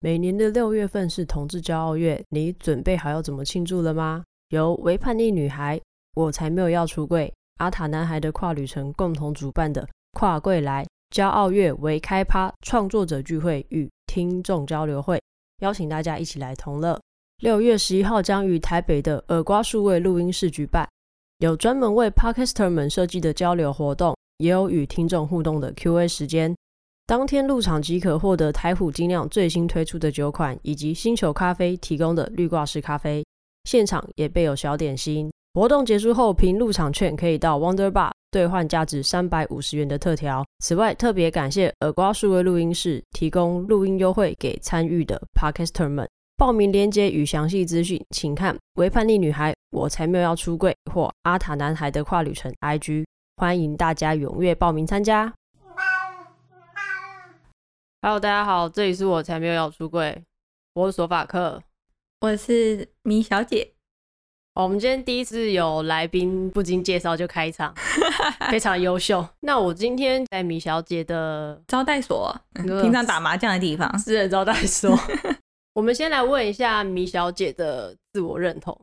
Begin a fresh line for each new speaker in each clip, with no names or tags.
每年的六月份是同志骄傲月，你准备好要怎么庆祝了吗？由唯叛逆女孩，我才没有要出柜，阿塔男孩的跨旅程共同主办的跨柜来骄傲月为开趴创作者聚会与听众交流会，邀请大家一起来同乐。六月十一号将于台北的耳瓜数位录音室举办，有专门为 Podcaster 们设计的交流活动，也有与听众互动的 Q&A 时间。当天入场即可获得台虎精酿最新推出的酒款，以及星球咖啡提供的绿挂式咖啡。现场也备有小点心。活动结束后，凭入场券可以到 Wonder Bar 兑换价值三百五十元的特调。此外，特别感谢耳瓜数位录音室提供录音优惠给参与的 Podcaster 们。报名链接与详细资讯，请看“微叛逆女孩”，我才没有要出柜或阿塔男孩的跨旅程 IG。欢迎大家踊跃报名参加。Hello，大家好，这里是我才没有要出柜，我是索法克，
我是米小姐。
哦，我们今天第一次有来宾，不经介绍就开场，非常优秀。那我今天在米小姐的
招待所，平常打麻将的地方，
私人招待所。我们先来问一下米小姐的自我认同。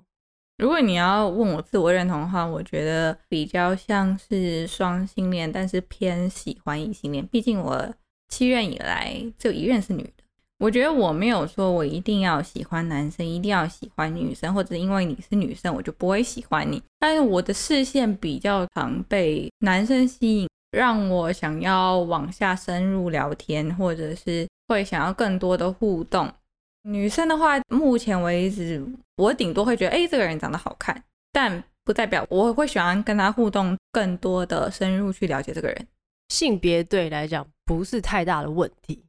如果你要问我自我认同的话，我觉得比较像是双性恋，但是偏喜欢异性恋。毕竟我。七任以来，只有一任是女的。我觉得我没有说我一定要喜欢男生，一定要喜欢女生，或者因为你是女生，我就不会喜欢你。但是我的视线比较常被男生吸引，让我想要往下深入聊天，或者是会想要更多的互动。女生的话，目前为止，我顶多会觉得，哎，这个人长得好看，但不代表我会喜欢跟他互动，更多的深入去了解这个人。
性别对来讲不是太大的问题，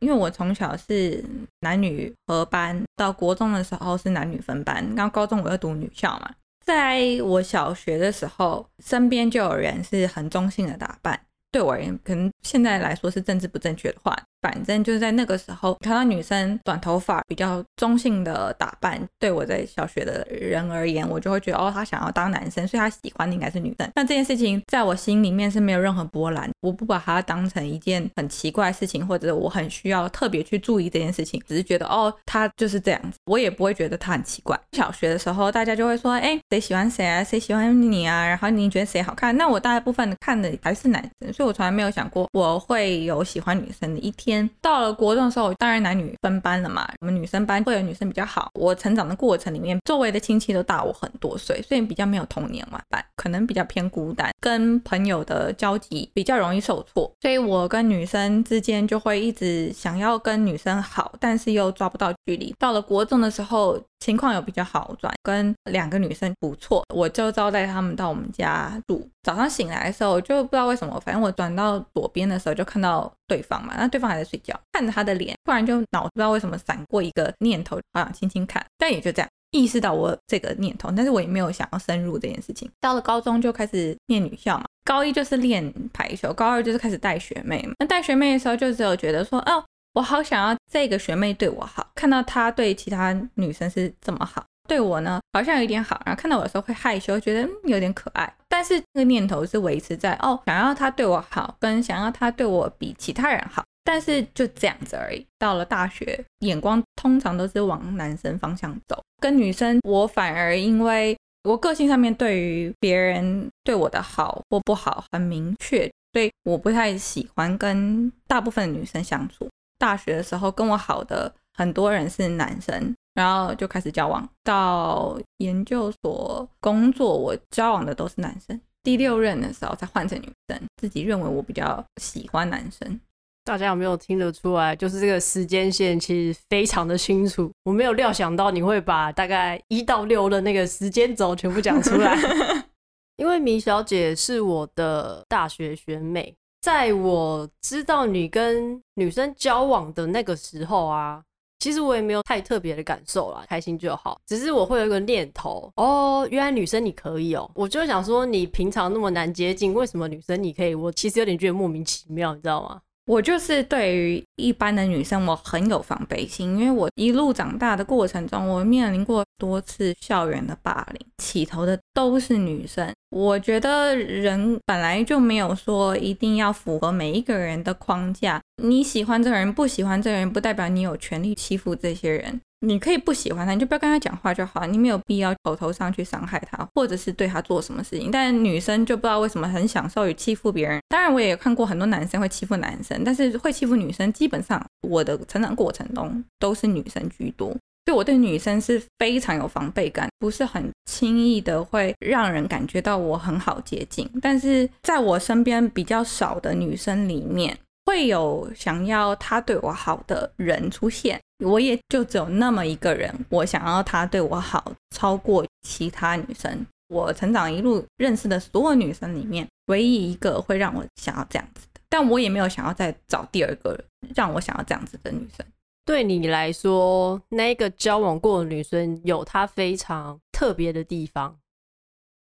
因为我从小是男女合班，到国中的时候是男女分班，然后高中我又读女校嘛，在我小学的时候，身边就有人是很中性的打扮，对我而言，可能现在来说是政治不正确的话。反正就是在那个时候，看到女生短头发、比较中性的打扮，对我在小学的人而言，我就会觉得哦，他想要当男生，所以他喜欢的应该是女生。那这件事情在我心里面是没有任何波澜，我不把它当成一件很奇怪的事情，或者我很需要特别去注意这件事情，只是觉得哦，他就是这样子，我也不会觉得他很奇怪。小学的时候，大家就会说，哎，谁喜欢谁啊？谁喜欢你啊？然后你觉得谁好看？那我大部分看的还是男生，所以我从来没有想过我会有喜欢女生的一天。到了国中的时候，当然男女分班了嘛。我们女生班会有女生比较好。我成长的过程里面，周围的亲戚都大我很多岁，所以比较没有童年玩伴，可能比较偏孤单，跟朋友的交集比较容易受挫。所以我跟女生之间就会一直想要跟女生好，但是又抓不到距离。到了国中的时候，情况有比较好转，跟两个女生不错，我就招待他们到我们家住。早上醒来的时候，就不知道为什么，反正我转到左边的时候就看到对方嘛，那对方还在睡觉，看着他的脸，突然就脑子不知道为什么闪过一个念头，好想轻轻看，但也就这样意识到我这个念头，但是我也没有想要深入这件事情。到了高中就开始念女校嘛，高一就是练排球，高二就是开始带学妹嘛。那带学妹的时候，就只有觉得说，哦。我好想要这个学妹对我好，看到她对其他女生是这么好，对我呢好像有点好，然后看到我的时候会害羞，觉得有点可爱。但是这个念头是维持在哦，想要他对我好，跟想要他对我比其他人好，但是就这样子而已。到了大学，眼光通常都是往男生方向走，跟女生我反而因为我个性上面对于别人对我的好或不好很明确，所以我不太喜欢跟大部分女生相处。大学的时候跟我好的很多人是男生，然后就开始交往。到研究所工作，我交往的都是男生。第六任的时候才换成女生，自己认为我比较喜欢男生。
大家有没有听得出来？就是这个时间线其实非常的清楚。我没有料想到你会把大概一到六的那个时间轴全部讲出来，因为米小姐是我的大学学妹。在我知道你跟女生交往的那个时候啊，其实我也没有太特别的感受啦，开心就好。只是我会有一个念头，哦，原来女生你可以哦，我就想说你平常那么难接近，为什么女生你可以？我其实有点觉得莫名其妙，你知道吗？
我就是对于一般的女生，我很有防备心，因为我一路长大的过程中，我面临过多次校园的霸凌，起头的都是女生。我觉得人本来就没有说一定要符合每一个人的框架，你喜欢这个人，不喜欢这个人，不代表你有权利欺负这些人。你可以不喜欢他，你就不要跟他讲话就好，你没有必要口头上去伤害他，或者是对他做什么事情。但女生就不知道为什么很享受于欺负别人。当然，我也看过很多男生会欺负男生，但是会欺负女生，基本上我的成长过程中都是女生居多，所以我对女生是非常有防备感，不是很轻易的会让人感觉到我很好接近。但是在我身边比较少的女生里面，会有想要他对我好的人出现。我也就只有那么一个人，我想要他对我好，超过其他女生。我成长一路认识的所有女生里面，唯一一个会让我想要这样子的。但我也没有想要再找第二个让我想要这样子的女生。
对你来说，那个交往过的女生有她非常特别的地方，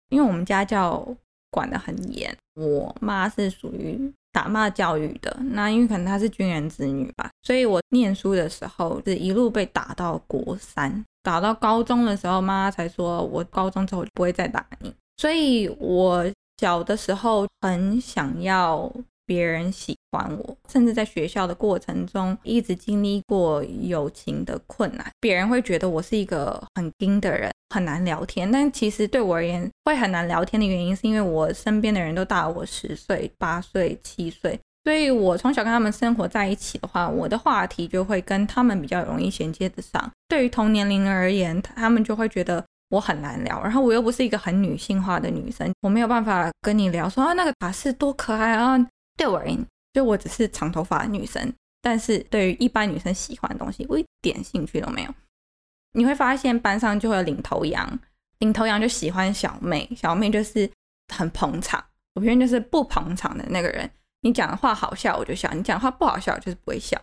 因为我们家教管得很严，我妈是属于。打骂教育的，那因为可能他是军人子女吧，所以我念书的时候是一路被打到国三，打到高中的时候，妈妈才说我高中之后就不会再打你。所以我小的时候很想要别人喜欢我，甚至在学校的过程中一直经历过友情的困难，别人会觉得我是一个很硬的人。很难聊天，但其实对我而言会很难聊天的原因，是因为我身边的人都大我十岁、八岁、七岁，所以我从小跟他们生活在一起的话，我的话题就会跟他们比较容易衔接得上。对于同年龄而言，他们就会觉得我很难聊，然后我又不是一个很女性化的女生，我没有办法跟你聊说啊那个塔斯多可爱啊。对我而言，就我只是长头发的女生，但是对于一般女生喜欢的东西，我一点兴趣都没有。你会发现班上就会有领头羊，领头羊就喜欢小妹，小妹就是很捧场。我偏偏就是不捧场的那个人。你讲的话好笑我就笑，你讲的话不好笑就是不会笑，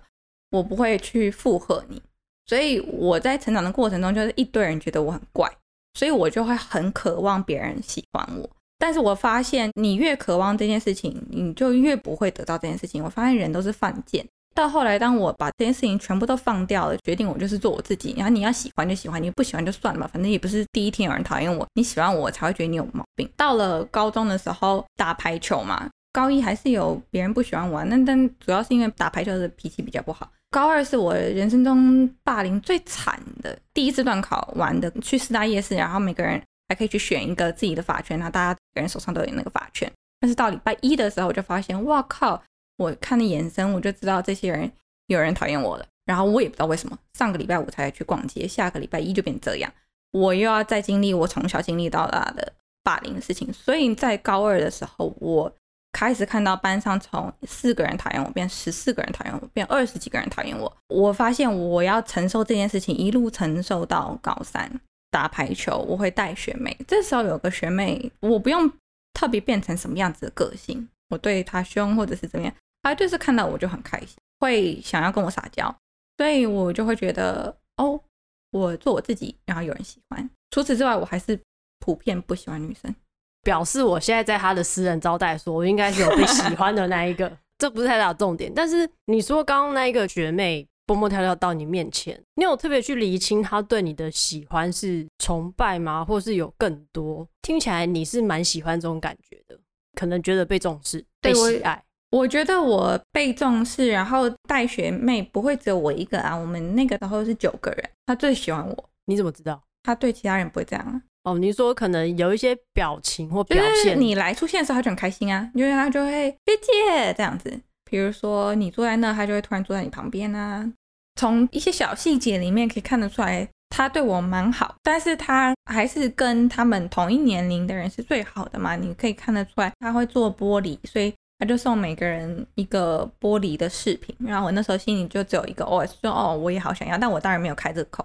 我不会去附和你。所以我在成长的过程中，就是一堆人觉得我很怪，所以我就会很渴望别人喜欢我。但是我发现，你越渴望这件事情，你就越不会得到这件事情。我发现人都是犯贱。到后来，当我把这件事情全部都放掉了，决定我就是做我自己。然后你要喜欢就喜欢，你不喜欢就算了吧，反正也不是第一天有人讨厌我。你喜欢我，才会觉得你有毛病。到了高中的时候打排球嘛，高一还是有别人不喜欢我，那但主要是因为打排球的脾气比较不好。高二是我人生中霸凌最惨的，第一次段考完的，去四大夜市，然后每个人还可以去选一个自己的发圈，那大家每个人手上都有那个发圈。但是到礼拜一的时候，我就发现，哇靠！我看的眼神，我就知道这些人有人讨厌我了。然后我也不知道为什么，上个礼拜五才去逛街，下个礼拜一就变这样。我又要再经历我从小经历到大的霸凌事情。所以在高二的时候，我开始看到班上从四个人讨厌我变十四个人讨厌我，变二十几个人讨厌我。我发现我要承受这件事情，一路承受到高三打排球，我会带学妹。这时候有个学妹，我不用特别变成什么样子的个性，我对她凶或者是怎么样。她就是看到我就很开心，会想要跟我撒娇，所以我就会觉得哦，我做我自己，然后有人喜欢。除此之外，我还是普遍不喜欢女生，
表示我现在在他的私人招待所，我应该是有被喜欢的那一个，这不是太大的重点。但是你说刚刚那一个学妹蹦蹦跳跳到你面前，你有特别去厘清他对你的喜欢是崇拜吗？或是有更多？听起来你是蛮喜欢这种感觉的，可能觉得被重视、被喜爱。
我觉得我被重视，然后带学妹不会只有我一个啊。我们那个时候是九个人，他最喜欢我。
你怎么知道？
他对其他人不会这样啊。
哦，你说可能有一些表情或表现，
就是你来出现的时候，他就很开心啊，因为他就会谢谢这样子。比如说你坐在那，他就会突然坐在你旁边啊。从一些小细节里面可以看得出来，他对我蛮好，但是他还是跟他们同一年龄的人是最好的嘛。你可以看得出来，他会做玻璃，所以。他就送每个人一个玻璃的饰品，然后我那时候心里就只有一个 OS，说哦，我也好想要，但我当然没有开这个口，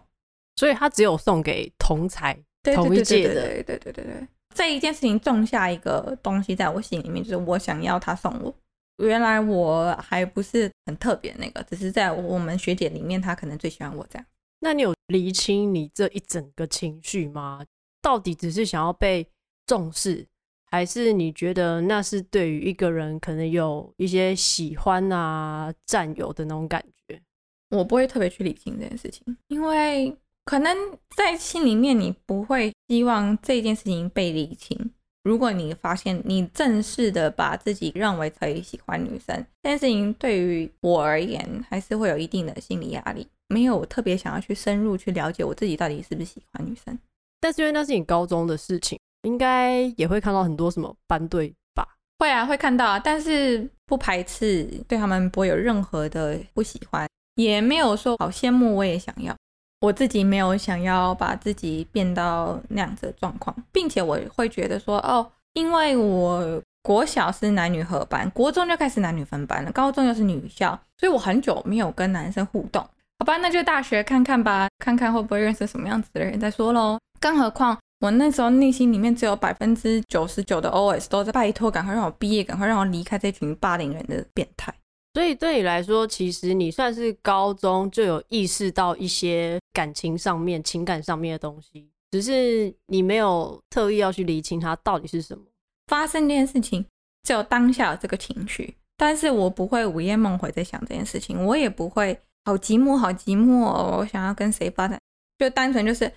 所以他只有送给同才同一届的，
对对对对对。这一件事情种下一个东西在我心里面，就是我想要他送我。原来我还不是很特别那个，只是在我们学姐里面，她可能最喜欢我这样。
那你有厘清你这一整个情绪吗？到底只是想要被重视？还是你觉得那是对于一个人可能有一些喜欢啊、占有的那种感觉？
我不会特别去理清这件事情，因为可能在心里面你不会希望这件事情被理清，如果你发现你正式的把自己认为可以喜欢女生，这件事情对于我而言还是会有一定的心理压力，没有特别想要去深入去了解我自己到底是不是喜欢女生。
但是因为那是你高中的事情，应该也会看到很多什么班队吧？
会啊，会看到啊，但是不排斥对他们不会有任何的不喜欢，也没有说好羡慕，我也想要。我自己没有想要把自己变到那样子的状况，并且我会觉得说，哦，因为我国小是男女合班，国中就开始男女分班了，高中又是女校，所以我很久没有跟男生互动。好吧，那就大学看看吧，看看会不会认识什么样子的人再说喽。更何况我那时候内心里面只有百分之九十九的 OS 都在拜托，赶快让我毕业，赶快让我离开这群霸凌人的变态。
所以对你来说，其实你算是高中就有意识到一些感情上面、情感上面的东西，只是你没有特意要去理清它到底是什么。
发生这件事情，只有当下有这个情绪，但是我不会午夜梦回在想这件事情，我也不会好寂寞、好寂寞哦，我想要跟谁发展，就单纯就是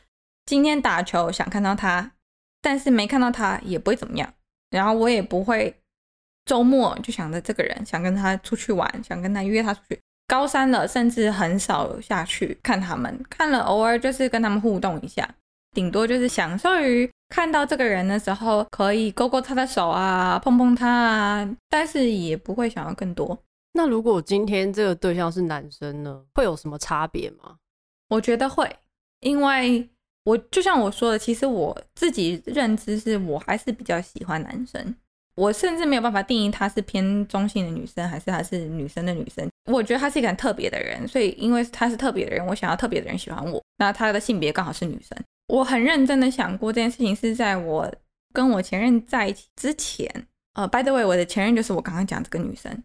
今天打球想看到他，但是没看到他也不会怎么样，然后我也不会。周末就想着这个人，想跟他出去玩，想跟他约他出去。高三了，甚至很少下去看他们，看了偶尔就是跟他们互动一下，顶多就是享受于看到这个人的时候，可以勾勾他的手啊，碰碰他啊，但是也不会想要更多。
那如果今天这个对象是男生呢，会有什么差别吗？
我觉得会，因为我就像我说的，其实我自己认知是我还是比较喜欢男生。我甚至没有办法定义她是偏中性的女生，还是她是女生的女生。我觉得她是一个很特别的人，所以因为她是特别的人，我想要特别的人喜欢我。那她的性别刚好是女生。我很认真的想过这件事情，是在我跟我前任在一起之前。呃，by the way，我的前任就是我刚刚讲这个女生，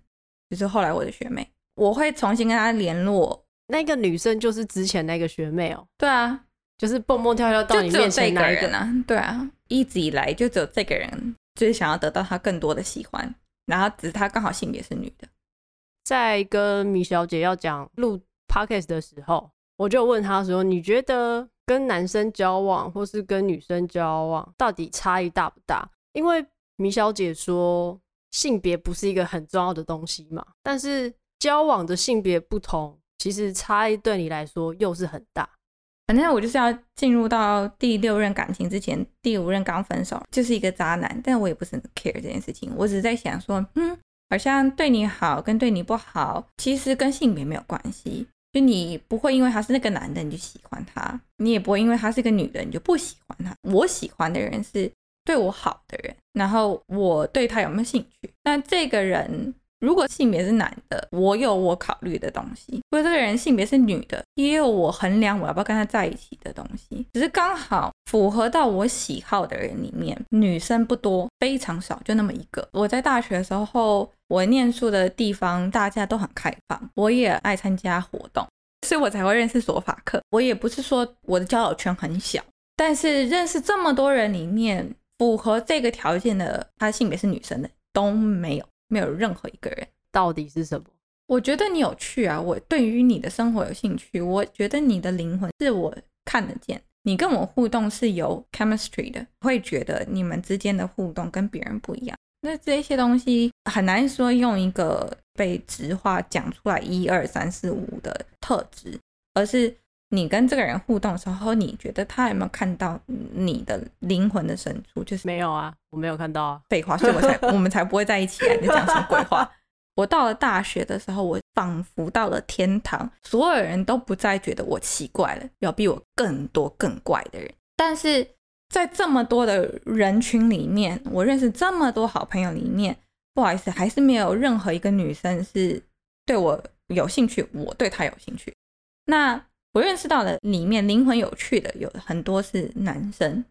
就是后来我的学妹。我会重新跟她联络。
那个女生就是之前那个学妹哦。
对啊，
就是蹦蹦跳跳到你面前那
个人啊。对啊，一直以来就只有这个人。就是想要得到他更多的喜欢，然后只是他刚好性别是女的。
在跟米小姐要讲录 podcast 的时候，我就问她说：“你觉得跟男生交往或是跟女生交往，到底差异大不大？”因为米小姐说性别不是一个很重要的东西嘛，但是交往的性别不同，其实差异对你来说又是很大。
反正我就是要进入到第六任感情之前，第五任刚分手，就是一个渣男。但我也不是很 care 这件事情，我只是在想说，嗯，好像对你好跟对你不好，其实跟性别没有关系。就你不会因为他是那个男的你就喜欢他，你也不会因为他是个女的你就不喜欢他。我喜欢的人是对我好的人，然后我对他有没有兴趣？那这个人。如果性别是男的，我有我考虑的东西；如果这个人性别是女的，也有我衡量我要不要跟他在一起的东西。只是刚好符合到我喜好的人里面，女生不多，非常少，就那么一个。我在大学的时候，我念书的地方大家都很开放，我也爱参加活动，所以我才会认识索法克。我也不是说我的交友圈很小，但是认识这么多人里面，符合这个条件的，他性别是女生的都没有。没有任何一个人，
到底是什么？
我觉得你有趣啊，我对于你的生活有兴趣，我觉得你的灵魂是我看得见，你跟我互动是有 chemistry 的，会觉得你们之间的互动跟别人不一样。那这些东西很难说用一个被直话讲出来一二三四五的特质，而是。你跟这个人互动的时候，你觉得他有没有看到你的灵魂的深处？就是
没有啊，我没有看到啊。
废话，所以我才我们才不会在一起啊！你讲什么鬼话？我到了大学的时候，我仿佛到了天堂，所有人都不再觉得我奇怪了，有比我更多更怪的人。但是在这么多的人群里面，我认识这么多好朋友里面，不好意思，还是没有任何一个女生是对我有兴趣，我对她有兴趣。那。我认识到的里面灵魂有趣的有很多是男生。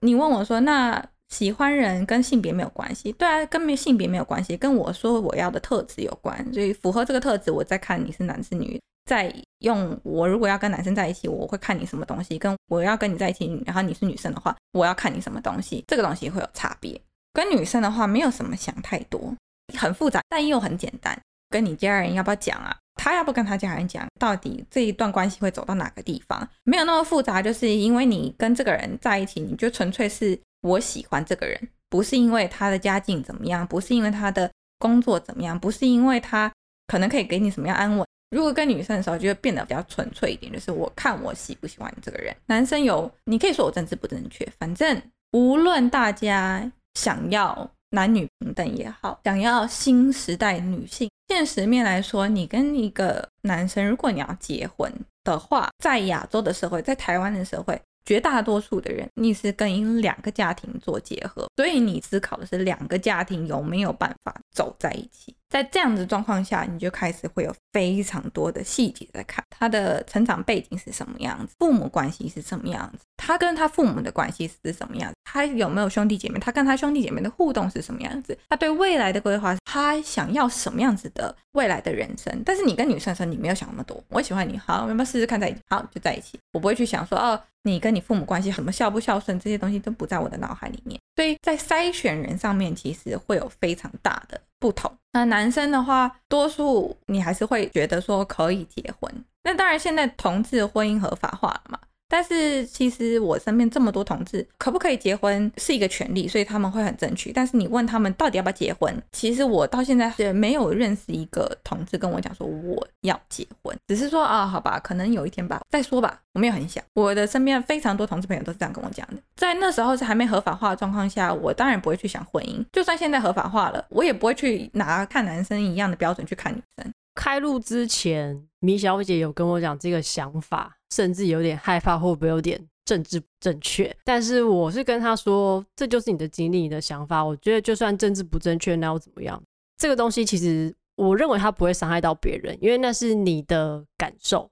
你问我说，那喜欢人跟性别没有关系？对啊，跟没性别没有关系，跟我说我要的特质有关。所以符合这个特质，我再看你是男是女。再用我如果要跟男生在一起，我会看你什么东西；跟我要跟你在一起，然后你是女生的话，我要看你什么东西。这个东西会有差别。跟女生的话，没有什么想太多，很复杂，但又很简单。跟你家人要不要讲啊？他要不跟他家人讲，到底这一段关系会走到哪个地方？没有那么复杂，就是因为你跟这个人在一起，你就纯粹是我喜欢这个人，不是因为他的家境怎么样，不是因为他的工作怎么样，不是因为他可能可以给你什么样安稳。如果跟女生的时候，就会变得比较纯粹一点，就是我看我喜不喜欢这个人。男生有，你可以说我政治不正确，反正无论大家想要男女平等也好，想要新时代女性，现实面来说，你跟一个男生，如果你要结婚的话，在亚洲的社会，在台湾的社会。绝大多数的人，你是跟两个家庭做结合，所以你思考的是两个家庭有没有办法走在一起。在这样子状况下，你就开始会有非常多的细节在看他的成长背景是什么样子，父母关系是什么样子，他跟他父母的关系是什么样子，他有没有兄弟姐妹，他跟他兄弟姐妹的互动是什么样子，他对未来的规划，他想要什么样子的未来的人生。但是你跟女生说，你没有想那么多，我喜欢你，好，要不要试试看在一起？好，就在一起。我不会去想说，哦，你跟你父母关系什么孝不孝顺，这些东西都不在我的脑海里面。所以在筛选人上面，其实会有非常大的不同。那男生的话，多数你还是会觉得说可以结婚。那当然，现在同志婚姻合法化了嘛。但是其实我身边这么多同志，可不可以结婚是一个权利，所以他们会很争取。但是你问他们到底要不要结婚，其实我到现在也没有认识一个同志跟我讲说我要结婚，只是说啊，好吧，可能有一天吧，再说吧。我没有很想，我的身边非常多同志朋友都是这样跟我讲的。在那时候是还没合法化的状况下，我当然不会去想婚姻。就算现在合法化了，我也不会去拿看男生一样的标准去看女生。
开录之前，米小姐有跟我讲这个想法。甚至有点害怕，会不会有点政治不正确？但是我是跟她说，这就是你的经历，你的想法。我觉得就算政治不正确，那又怎么样？这个东西其实我认为它不会伤害到别人，因为那是你的感受。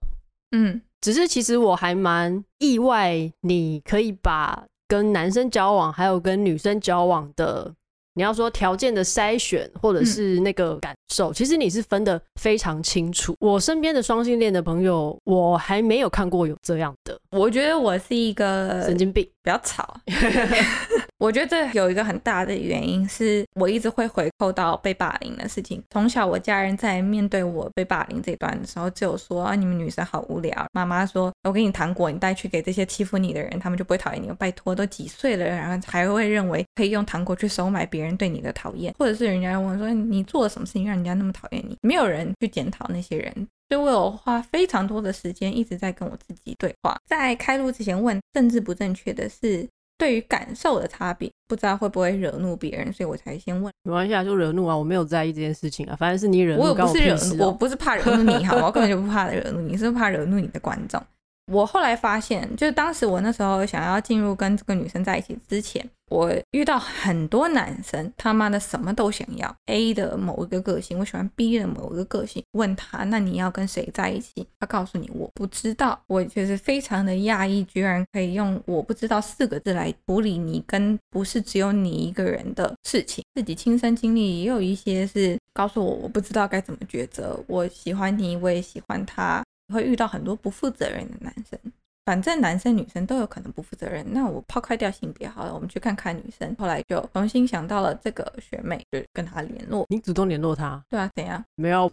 嗯，
只是其实我还蛮意外，你可以把跟男生交往，还有跟女生交往的。你要说条件的筛选，或者是那个感受，嗯、其实你是分得非常清楚。我身边的双性恋的朋友，我还没有看过有这样的。
我觉得我是一个
神经病，
比较吵。我觉得这有一个很大的原因是我一直会回扣到被霸凌的事情。从小我家人在面对我被霸凌这段的时候，就有说啊，你们女生好无聊。妈妈说，我给你糖果，你带去给这些欺负你的人，他们就不会讨厌你。拜托，都几岁了，然后还会认为可以用糖果去收买别人对你的讨厌，或者是人家问说你做了什么事情让人家那么讨厌你？没有人去检讨那些人。所以我有花非常多的时间一直在跟我自己对话。在开录之前问政治不正确的是。对于感受的差别，不知道会不会惹怒别人，所以我才先问。
没关系啊，就惹怒啊，我没有在意这件事情啊，反正是你惹怒。
我不是惹怒，我不是怕惹怒你，好，我根本就不怕惹 怒你，是怕惹怒你的观众。我后来发现，就是当时我那时候想要进入跟这个女生在一起之前，我遇到很多男生，他妈的什么都想要。A 的某一个个性，我喜欢 B 的某一个个性。问他，那你要跟谁在一起？他告诉你，我不知道。我就是非常的讶异，居然可以用“我不知道”四个字来处理你跟不是只有你一个人的事情。自己亲身经历也有一些是告诉我，我不知道该怎么抉择。我喜欢你，我也喜欢他。会遇到很多不负责任的男生，反正男生女生都有可能不负责任。那我抛开掉性别好了，我们去看看女生。后来就重新想到了这个学妹，就跟她联络。
你主动联络她？
对啊，怎样？
没有，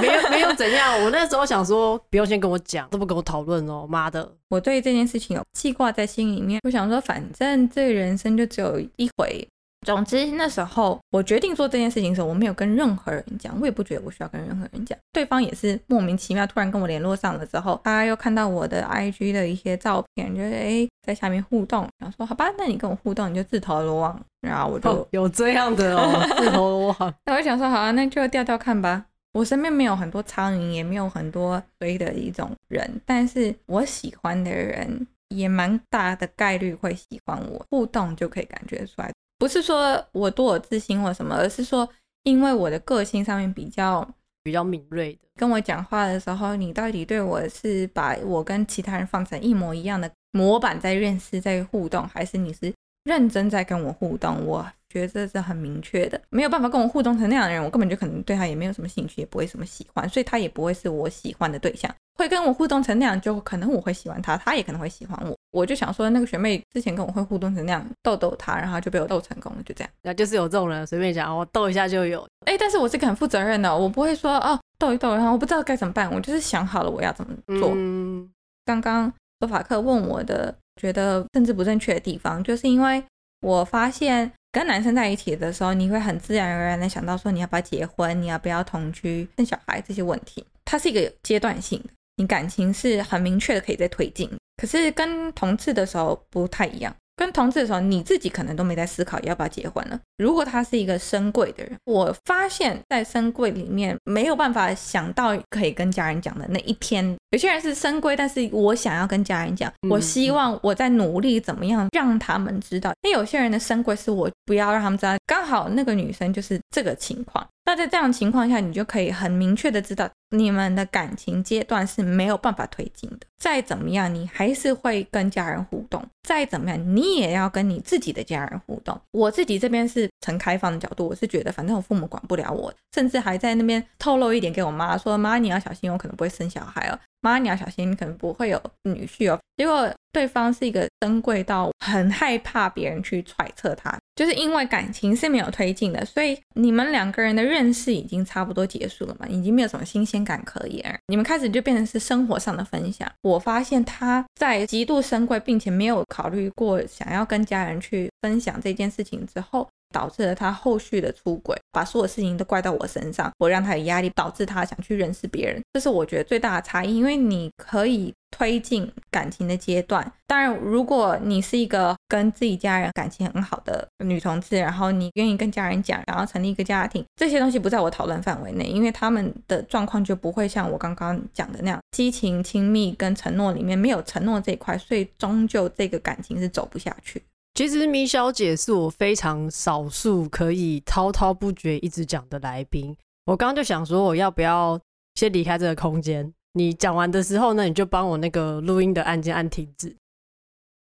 没有，没有怎样。我那时候想说，不用先跟我讲，都不跟我讨论哦。妈的，
我对这件事情有记挂在心里面。我想说，反正这人生就只有一回。总之，那时候我决定做这件事情的时候，我没有跟任何人讲，我也不觉得我需要跟任何人讲。对方也是莫名其妙突然跟我联络上了之后，他又看到我的 IG 的一些照片，觉得诶，在下面互动，然后说好吧，那你跟我互动，你就自投罗网。然后我就、哦、
有这样的哦，自投罗网。
那我想说好啊，那就调调看吧。我身边没有很多苍蝇，也没有很多追的一种人，但是我喜欢的人也蛮大的概率会喜欢我，互动就可以感觉出来。不是说我多有自信或什么，而是说因为我的个性上面比较
比较敏锐的，
跟我讲话的时候，你到底对我是把我跟其他人放成一模一样的模板在认识、在互动，还是你是认真在跟我互动？我觉得这是很明确的，没有办法跟我互动成那样的人，我根本就可能对他也没有什么兴趣，也不会什么喜欢，所以他也不会是我喜欢的对象。会跟我互动成那样，就可能我会喜欢他，他也可能会喜欢我。我就想说，那个学妹之前跟我会互动成那样，逗逗她，然后就被我逗成功了，就这样。
那就是有这种人，随便讲，我逗一下就有。
哎，但是我是个很负责任的，我不会说哦，逗一逗，然后我不知道该怎么办，我就是想好了我要怎么做。嗯，刚刚德法克问我的，觉得政治不正确的地方，就是因为我发现。跟男生在一起的时候，你会很自然而然的想到说你要不要结婚，你要不要同居、生小孩这些问题。它是一个阶段性的，你感情是很明确的可以再推进。可是跟同志的时候不太一样。跟同志的时候，你自己可能都没在思考要不要结婚了。如果他是一个深柜的人，我发现，在深柜里面没有办法想到可以跟家人讲的那一天。有些人是深闺，但是我想要跟家人讲，我希望我在努力怎么样让他们知道。那有些人的深闺是我不要让他们知道，刚好那个女生就是这个情况。那在这样的情况下，你就可以很明确的知道，你们的感情阶段是没有办法推进的。再怎么样，你还是会跟家人互动；再怎么样，你也要跟你自己的家人互动。我自己这边是呈开放的角度，我是觉得反正我父母管不了我，甚至还在那边透露一点给我妈说：“妈，你要小心，我可能不会生小孩哦。”妈，你要小心，你可能不会有女婿哦。结果对方是一个珍贵到很害怕别人去揣测他，就是因为感情是没有推进的，所以你们两个人的认识已经差不多结束了嘛，已经没有什么新鲜感可言。你们开始就变成是生活上的分享。我发现他在极度深贵，并且没有考虑过想要跟家人去分享这件事情之后。导致了他后续的出轨，把所有事情都怪到我身上，我让他有压力，导致他想去认识别人，这是我觉得最大的差异。因为你可以推进感情的阶段，当然，如果你是一个跟自己家人感情很好的女同志，然后你愿意跟家人讲，然后成立一个家庭，这些东西不在我讨论范围内，因为他们的状况就不会像我刚刚讲的那样，激情、亲密跟承诺里面没有承诺这一块，所以终究这个感情是走不下去。
其实米小姐是我非常少数可以滔滔不绝一直讲的来宾。我刚刚就想说，我要不要先离开这个空间？你讲完的时候呢，你就帮我那个录音的按键按停止。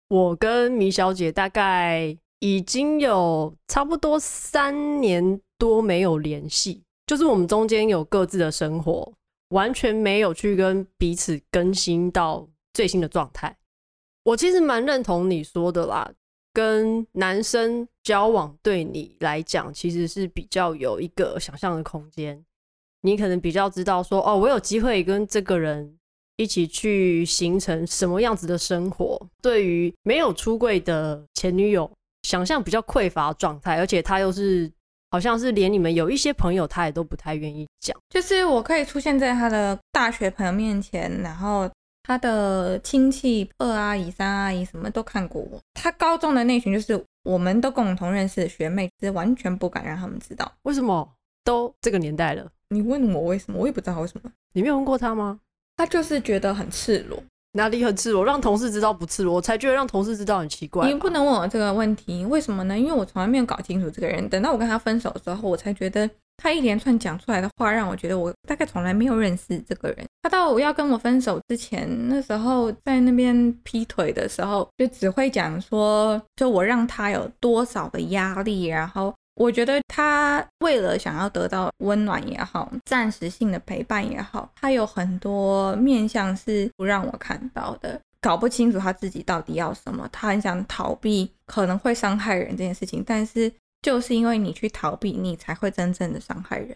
我跟米小姐大概已经有差不多三年多没有联系，就是我们中间有各自的生活，完全没有去跟彼此更新到最新的状态。我其实蛮认同你说的啦。跟男生交往对你来讲，其实是比较有一个想象的空间。你可能比较知道说，哦，我有机会跟这个人一起去形成什么样子的生活。对于没有出柜的前女友，想象比较匮乏状态，而且他又是好像是连你们有一些朋友，他也都不太愿意讲。
就是我可以出现在他的大学朋友面前，然后。他的亲戚二阿姨、三阿姨什么都看过我。他高中的那群就是我们都共同认识的学妹，是完全不敢让他们知道。
为什么？都这个年代了，
你问我为什么？我也不知道为什么。
你没有问过他吗？
他就是觉得很赤裸。
哪里很赤裸？让同事知道不赤裸，我才觉得让同事知道很奇怪。
你不能问我这个问题，为什么呢？因为我从来没有搞清楚这个人。等到我跟他分手的时候，我才觉得他一连串讲出来的话，让我觉得我大概从来没有认识这个人。他到要跟我分手之前，那时候在那边劈腿的时候，就只会讲说，就我让他有多少的压力，然后。我觉得他为了想要得到温暖也好，暂时性的陪伴也好，他有很多面向是不让我看到的，搞不清楚他自己到底要什么。他很想逃避可能会伤害人这件事情，但是就是因为你去逃避，你才会真正的伤害人。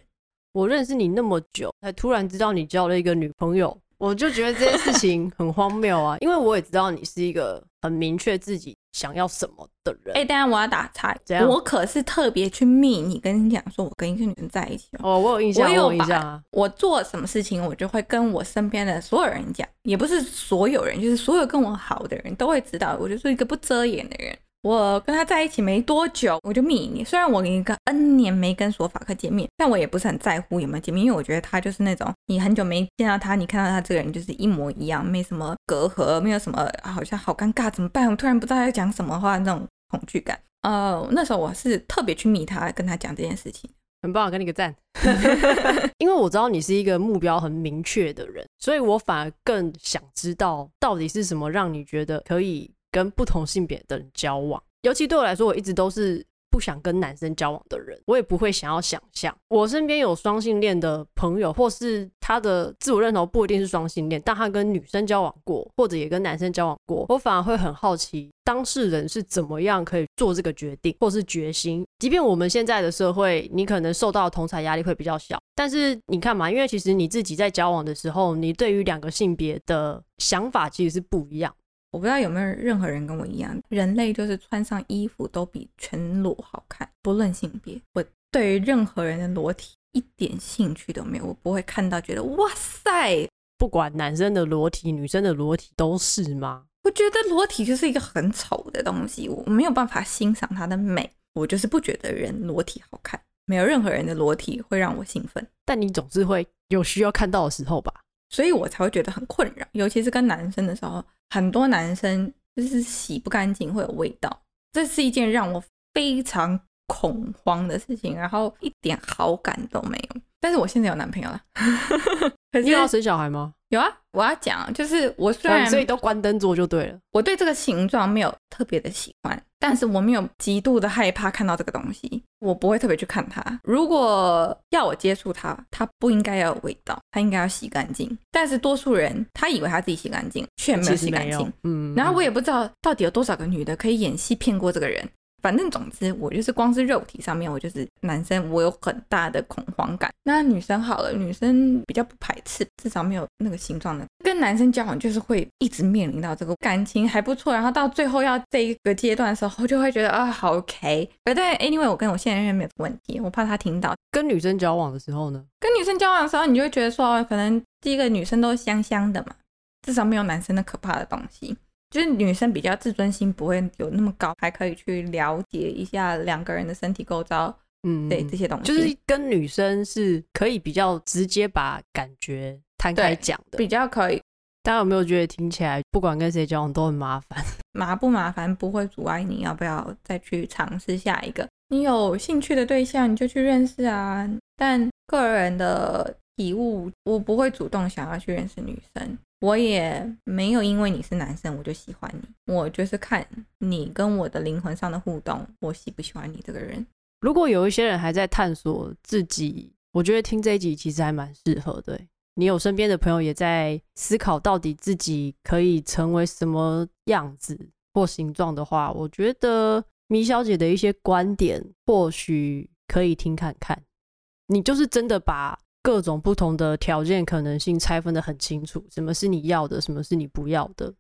我认识你那么久，才突然知道你交了一个女朋友。我就觉得这件事情很荒谬啊，因为我也知道你是一个很明确自己想要什么的人。
哎、欸，等下我要打岔，我可是特别去密你，跟你讲说我跟一个女人在一起
哦。我有印象，我有印象啊。
我做什么事情，我就会跟我身边的所有人讲，也不是所有人，就是所有跟我好的人都会知道，我就是一个不遮掩的人。我跟他在一起没多久，我就密你。虽然我一个 N 年没跟索法克见面，但我也不是很在乎有没有见面，因为我觉得他就是那种你很久没见到他，你看到他这个人就是一模一样，没什么隔阂，没有什么好像好尴尬怎么办？我突然不知道要讲什么话那种恐惧感。呃，那时候我是特别去密他，跟他讲这件事情。
很棒，给你个赞。因为我知道你是一个目标很明确的人，所以我反而更想知道到底是什么让你觉得可以。跟不同性别的人交往，尤其对我来说，我一直都是不想跟男生交往的人，我也不会想要想象我身边有双性恋的朋友，或是他的自我认同不一定是双性恋，但他跟女生交往过，或者也跟男生交往过，我反而会很好奇当事人是怎么样可以做这个决定，或是决心。即便我们现在的社会，你可能受到同侪压力会比较小，但是你看嘛，因为其实你自己在交往的时候，你对于两个性别的想法其实是不一样。
我不知道有没有任何人跟我一样，人类就是穿上衣服都比全裸好看，不论性别。我对于任何人的裸体一点兴趣都没有，我不会看到觉得哇塞，
不管男生的裸体、女生的裸体都是吗？
我觉得裸体就是一个很丑的东西，我没有办法欣赏它的美。我就是不觉得人裸体好看，没有任何人的裸体会让我兴奋。
但你总是会有需要看到的时候吧？
所以我才会觉得很困扰，尤其是跟男生的时候，很多男生就是洗不干净会有味道，这是一件让我非常恐慌的事情，然后一点好感都没有。但是我现在有男朋友了，
可是你要生小孩吗？
有啊，我要讲，就是我虽然、
哦、所以都关灯做就对了。
我对这个形状没有特别的喜欢，但是我没有极度的害怕看到这个东西，我不会特别去看它。如果要我接触它，它不应该要有味道，它应该要洗干净。但是多数人他以为他自己洗干净，却没有洗干净。嗯，然后我也不知道到底有多少个女的可以演戏骗过这个人。反正总之，我就是光是肉体上面，我就是男生，我有很大的恐慌感。那女生好了，女生比较不排斥，至少没有那个形状的。跟男生交往就是会一直面临到这个感情还不错，然后到最后要这一个阶段的时候，就会觉得啊，好 OK。但 anyway，我跟我现任没有问题，我怕他听到。
跟女生交往的时候呢？
跟女生交往的时候，你就会觉得说，可能第一个女生都香香的嘛，至少没有男生的可怕的东西。就是女生比较自尊心不会有那么高，还可以去了解一下两个人的身体构造，嗯，对这些东西，
就是跟女生是可以比较直接把感觉摊开讲的，
比较可以。
大家有没有觉得听起来不管跟谁交往都很麻烦？
麻不麻烦不会阻碍你要不要再去尝试下一个。你有兴趣的对象你就去认识啊，但个人的体悟，我不会主动想要去认识女生。我也没有因为你是男生我就喜欢你，我就是看你跟我的灵魂上的互动，我喜不喜欢你这个人。
如果有一些人还在探索自己，我觉得听这一集其实还蛮适合的。你有身边的朋友也在思考到底自己可以成为什么样子或形状的话，我觉得米小姐的一些观点或许可以听看看。你就是真的把。各种不同的条件可能性拆分的很清楚，什么是你要的，什么是你不要的。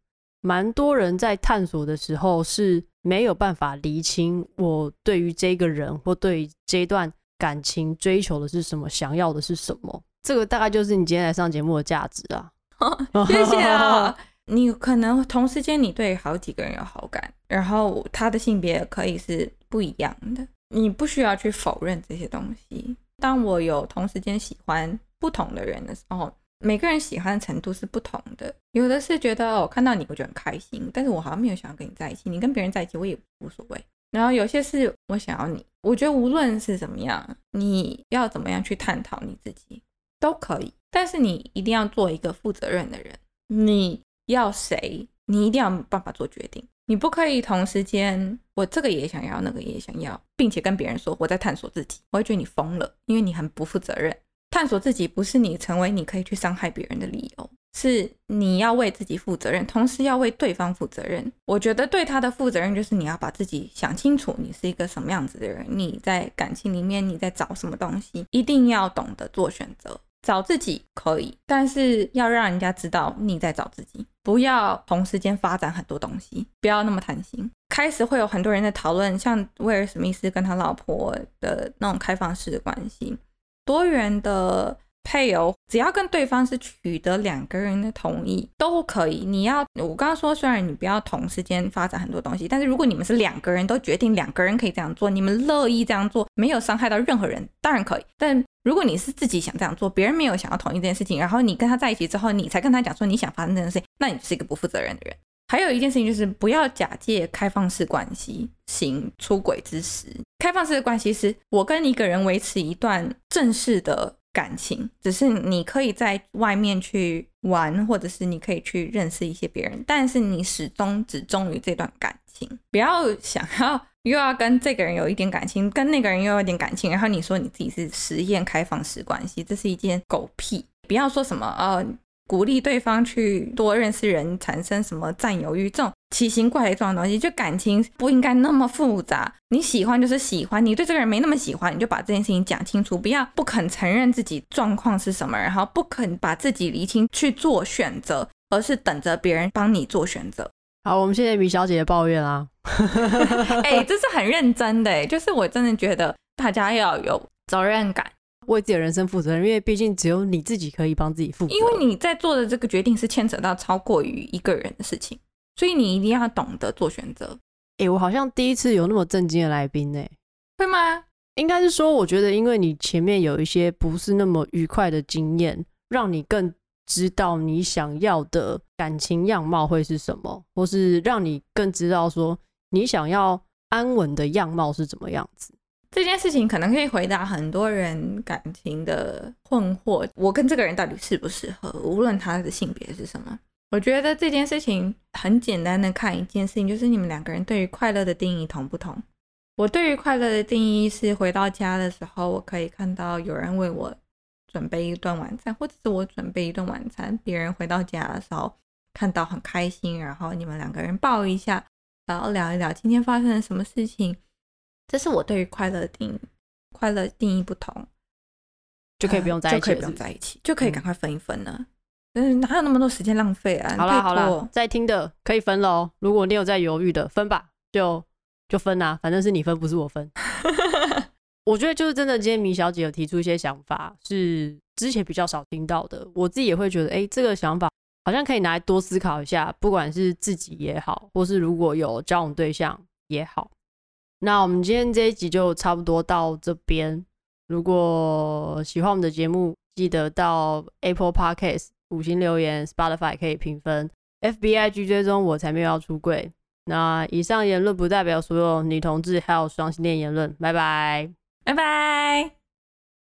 蛮多人在探索的时候是没有办法厘清，我对于这个人或对于这段感情追求的是什么，想要的是什么。这个大概就是你今天来上节目的价值啊！
谢谢啊！你可能同时间你对好几个人有好感，然后他的性别可以是不一样的，你不需要去否认这些东西。当我有同时间喜欢不同的人的时候，每个人喜欢的程度是不同的。有的是觉得我看到你我就很开心，但是我好像没有想要跟你在一起。你跟别人在一起我也无所谓。然后有些是我想要你，我觉得无论是怎么样，你要怎么样去探讨你自己都可以，但是你一定要做一个负责任的人。你要谁，你一定要办法做决定。你不可以同时间，我这个也想要，那个也想要，并且跟别人说我在探索自己，我会觉得你疯了，因为你很不负责任。探索自己不是你成为你可以去伤害别人的理由，是你要为自己负责任，同时要为对方负责任。我觉得对他的负责任就是你要把自己想清楚，你是一个什么样子的人，你在感情里面你在找什么东西，一定要懂得做选择。找自己可以，但是要让人家知道你在找自己，不要同时间发展很多东西，不要那么贪心。开始会有很多人在讨论，像威尔史密斯跟他老婆的那种开放式的关系，多元的。配偶只要跟对方是取得两个人的同意都可以。你要我刚刚说，虽然你不要同时间发展很多东西，但是如果你们是两个人都决定两个人可以这样做，你们乐意这样做，没有伤害到任何人，当然可以。但如果你是自己想这样做，别人没有想要同意这件事情，然后你跟他在一起之后，你才跟他讲说你想发生这件事情，那你是一个不负责任的人。还有一件事情就是不要假借开放式关系行出轨之实。开放式的关系是我跟一个人维持一段正式的。感情只是你可以在外面去玩，或者是你可以去认识一些别人，但是你始终只忠于这段感情。不要 想要又要跟这个人有一点感情，跟那个人又有点感情，然后你说你自己是实验开放式关系，这是一件狗屁。不要说什么呃。鼓励对方去多认识人，产生什么占有欲这种奇形怪状的东西，就感情不应该那么复杂。你喜欢就是喜欢，你对这个人没那么喜欢，你就把这件事情讲清楚，不要不肯承认自己状况是什么，然后不肯把自己厘清去做选择，而是等着别人帮你做选择。
好，我们谢谢米小姐的抱怨啊。
哎、欸，这是很认真的，就是我真的觉得大家要有责任感，
为自己的人生负责任，因为毕竟只有你自己可以帮自己负责。
因为你在做的这个决定是牵扯到超过于一个人的事情，所以你一定要懂得做选择。
哎、欸，我好像第一次有那么震惊的来宾呢，
会吗？
应该是说，我觉得因为你前面有一些不是那么愉快的经验，让你更。知道你想要的感情样貌会是什么，或是让你更知道说你想要安稳的样貌是怎么样子。
这件事情可能可以回答很多人感情的困惑。我跟这个人到底适不适合？无论他的性别是什么，我觉得这件事情很简单的看一件事情，就是你们两个人对于快乐的定义同不同。我对于快乐的定义是回到家的时候，我可以看到有人为我。准备一顿晚餐，或者是我准备一顿晚餐，别人回到家的时候看到很开心，然后你们两个人抱一下，然后聊一聊今天发生了什么事情。这是我对于快乐的定义，快乐定义不同，
就可以不用在一起，
就可以不用在一起，就可以赶快分一分了。嗯，哪有那么多时间浪费啊？
好了好了，在听的可以分喽。如果你有在犹豫的，分吧，就就分啊，反正是你分，不是我分。我觉得就是真的，今天米小姐有提出一些想法，是之前比较少听到的。我自己也会觉得，哎，这个想法好像可以拿来多思考一下，不管是自己也好，或是如果有交往对象也好。那我们今天这一集就差不多到这边。如果喜欢我们的节目，记得到 Apple Podcast 五星留言，Spotify 可以评分，FBIG 追踪我才没有要出柜。那以上言论不代表所有女同志还有双性恋言论。拜拜。
拜拜。